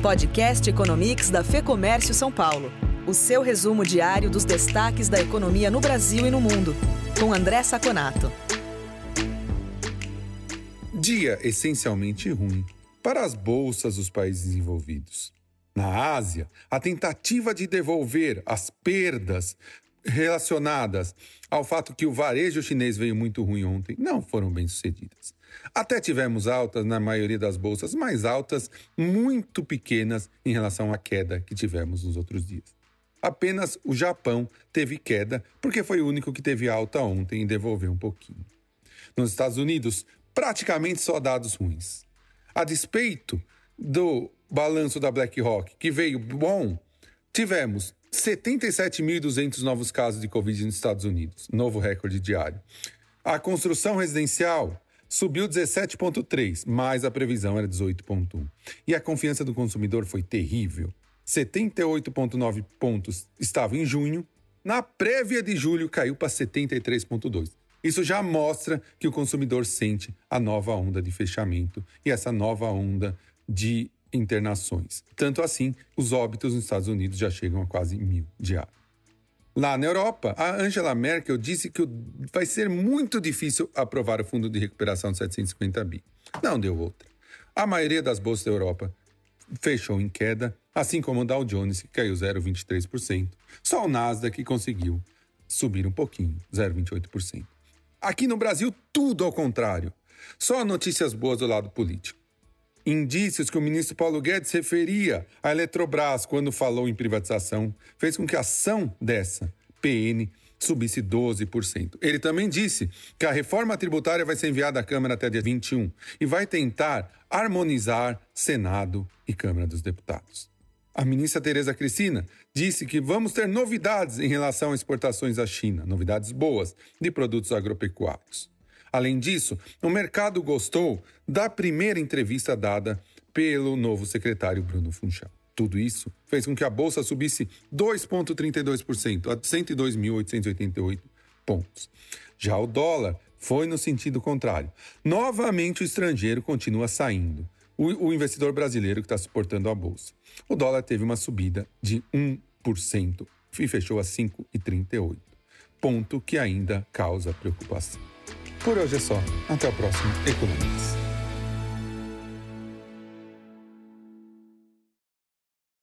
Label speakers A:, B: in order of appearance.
A: Podcast Economics da Fê Comércio São Paulo. O seu resumo diário dos destaques da economia no Brasil e no mundo. Com André Saconato.
B: Dia essencialmente ruim para as bolsas dos países desenvolvidos. Na Ásia, a tentativa de devolver as perdas relacionadas ao fato que o varejo chinês veio muito ruim ontem não foram bem sucedidas. Até tivemos altas na maioria das bolsas, mas altas muito pequenas em relação à queda que tivemos nos outros dias. Apenas o Japão teve queda, porque foi o único que teve alta ontem e devolveu um pouquinho. Nos Estados Unidos, praticamente só dados ruins. A despeito do balanço da BlackRock, que veio bom, tivemos 77.200 novos casos de Covid nos Estados Unidos, novo recorde diário. A construção residencial subiu 17,3, mas a previsão era 18,1. E a confiança do consumidor foi terrível. 78,9 pontos estava em junho, na prévia de julho caiu para 73,2. Isso já mostra que o consumidor sente a nova onda de fechamento e essa nova onda de internações. Tanto assim, os óbitos nos Estados Unidos já chegam a quase mil diários. Lá na Europa, a Angela Merkel disse que vai ser muito difícil aprovar o fundo de recuperação de 750 bi. Não deu outra. A maioria das bolsas da Europa fechou em queda, assim como o Dow Jones, que caiu 0,23%. Só o Nasdaq que conseguiu subir um pouquinho, 0,28%. Aqui no Brasil, tudo ao contrário. Só notícias boas do lado político indícios que o ministro Paulo Guedes referia à Eletrobras quando falou em privatização fez com que a ação dessa PN subisse 12%. Ele também disse que a reforma tributária vai ser enviada à Câmara até dia 21 e vai tentar harmonizar Senado e Câmara dos Deputados. A ministra Tereza Cristina disse que vamos ter novidades em relação às exportações à China, novidades boas de produtos agropecuários. Além disso, o mercado gostou da primeira entrevista dada pelo novo secretário Bruno Funchal. Tudo isso fez com que a bolsa subisse 2,32% a 102.888 pontos. Já o dólar foi no sentido contrário. Novamente o estrangeiro continua saindo. O, o investidor brasileiro que está suportando a bolsa. O dólar teve uma subida de 1% e fechou a 5,38, ponto que ainda causa preocupação. Por hoje é só. Até o próximo Economics.